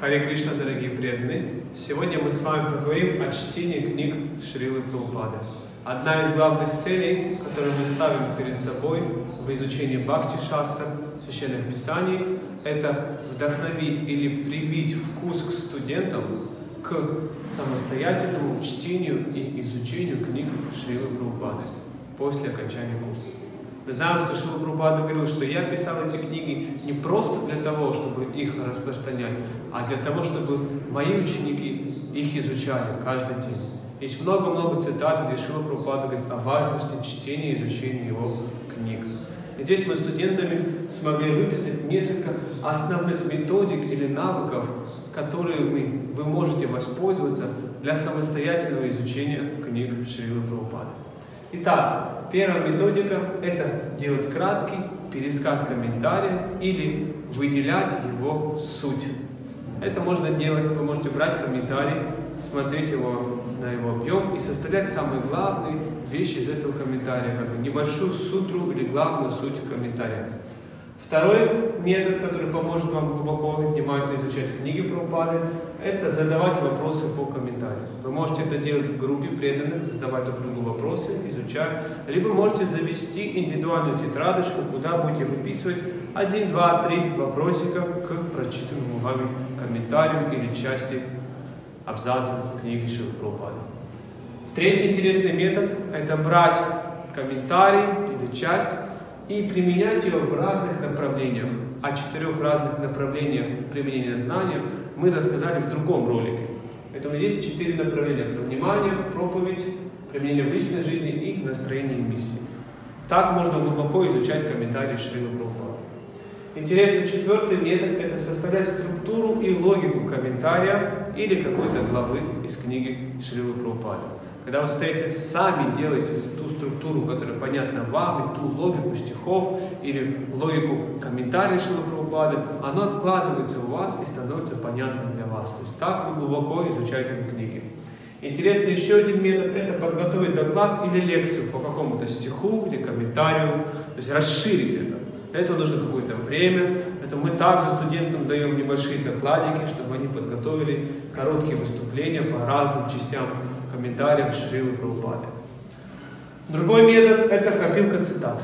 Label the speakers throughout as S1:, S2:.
S1: Харе Кришна, дорогие преданные! Сегодня мы с вами поговорим о чтении книг Шрилы Прабхупады. Одна из главных целей, которую мы ставим перед собой в изучении Бхакти Шастр, священных писаний, это вдохновить или привить вкус к студентам к самостоятельному чтению и изучению книг Шрилы Прабхупады после окончания курса. Мы знаем, что Шила Прабхупада говорил, что я писал эти книги не просто для того, чтобы их распространять, а для того, чтобы мои ученики их изучали каждый день. Есть много-много цитат, где Шила Прабхупада говорит о важности чтения и изучения его книг. И здесь мы студентами смогли выписать несколько основных методик или навыков, которые вы, вы можете воспользоваться для самостоятельного изучения книг Шрилы Прабхупады. Итак, первая методика – это делать краткий пересказ комментария или выделять его суть. Это можно делать, вы можете брать комментарий, смотреть его на его объем и составлять самые главные вещи из этого комментария, как бы небольшую сутру или главную суть комментария. Второй метод, который поможет вам глубоко и внимательно изучать книги про упады, это задавать вопросы по комментариям. Вы можете это делать в группе преданных, задавать друг другу вопросы, изучать, либо можете завести индивидуальную тетрадочку, куда будете выписывать один, два, три вопросика к прочитанному вами комментарию или части абзаца книги Шилы Прабхупады. Третий интересный метод – это брать комментарий или часть и применять ее в разных направлениях. О четырех разных направлениях применения знания мы рассказали в другом ролике. Поэтому здесь четыре направления. Понимание, проповедь, применение в личной жизни и настроение миссии. Так можно глубоко изучать комментарии Шрилы Прабхупады. Интересный четвертый метод – это составлять структуру и логику комментария или какой-то главы из книги Шрилы Прабхупады. Когда вы стоите сами делаете ту структуру, которая понятна вам, и ту логику стихов или логику комментариев Шилы Прабхупады, оно откладывается у вас и становится понятным для вас. То есть так вы глубоко изучаете книги. Интересный еще один метод – это подготовить доклад или лекцию по какому-то стиху или комментарию, то есть расширить это. Для этого нужно какое-то время. Это мы также студентам даем небольшие докладики, чтобы они подготовили короткие выступления по разным частям комментариев Шрилы Прабхупады. Другой метод – это копилка цитат.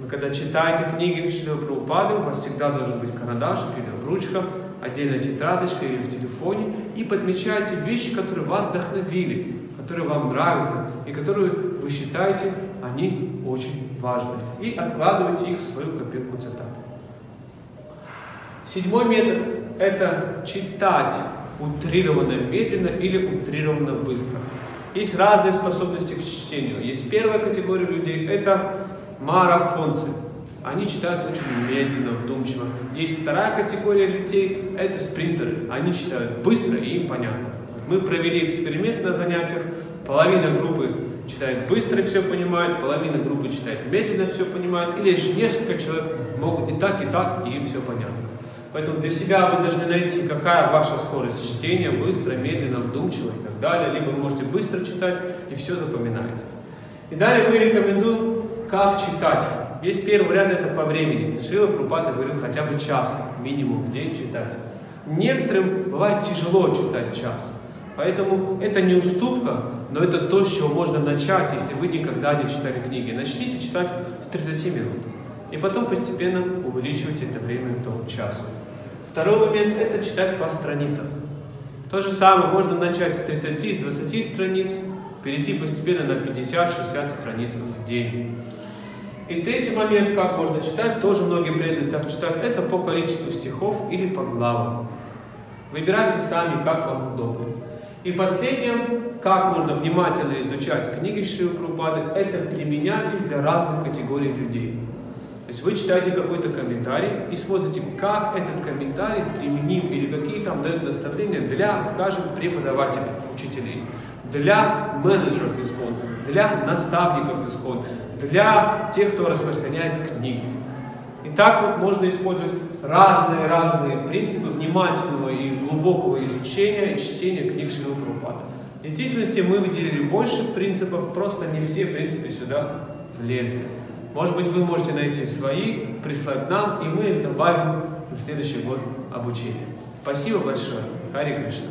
S1: Вы когда читаете книги Шрилы Прабхупады, у вас всегда должен быть карандашик или ручка, отдельная тетрадочка или в телефоне, и подмечаете вещи, которые вас вдохновили, которые вам нравятся, и которые вы считаете, они очень важны. И откладывайте их в свою копилку цитат. Седьмой метод – это читать утрированно медленно или утрированно быстро. Есть разные способности к чтению. Есть первая категория людей – это марафонцы. Они читают очень медленно, вдумчиво. Есть вторая категория людей – это спринтеры. Они читают быстро и им понятно. Мы провели эксперимент на занятиях. Половина группы читает быстро и все понимает, половина группы читает медленно, все понимает, или лишь несколько человек могут и так, и так, и им все понятно. Поэтому для себя вы должны найти, какая ваша скорость чтения, быстро, медленно, вдумчиво и так далее. Либо вы можете быстро читать и все запоминаете. И далее мы рекомендуем, как читать. Есть первый вариант, это по времени. Шила Прупата говорил хотя бы час минимум в день читать. Некоторым бывает тяжело читать час. Поэтому это не уступка, но это то, с чего можно начать, если вы никогда не читали книги. Начните читать с 30 минут. И потом постепенно увеличивайте это время до часу. Второй момент – это читать по страницам. То же самое, можно начать с 30, с 20 страниц, перейти постепенно на 50-60 страниц в день. И третий момент, как можно читать, тоже многие преданные так читают, это по количеству стихов или по главам. Выбирайте сами, как вам удобно. И последнее, как можно внимательно изучать книги Шри Прабхупады, это применять их для разных категорий людей. То есть вы читаете какой-то комментарий и смотрите, как этот комментарий применим или какие там дают наставления для, скажем, преподавателей, учителей, для менеджеров ИСКОН, для наставников ИСКОН, для тех, кто распространяет книги. И так вот можно использовать разные-разные принципы внимательного и глубокого изучения и чтения книг Шрила Прабхупада. В действительности мы выделили больше принципов, просто не все принципы сюда влезли. Может быть, вы можете найти свои, прислать нам, и мы их добавим на следующий год обучения. Спасибо большое. Хари Кришна.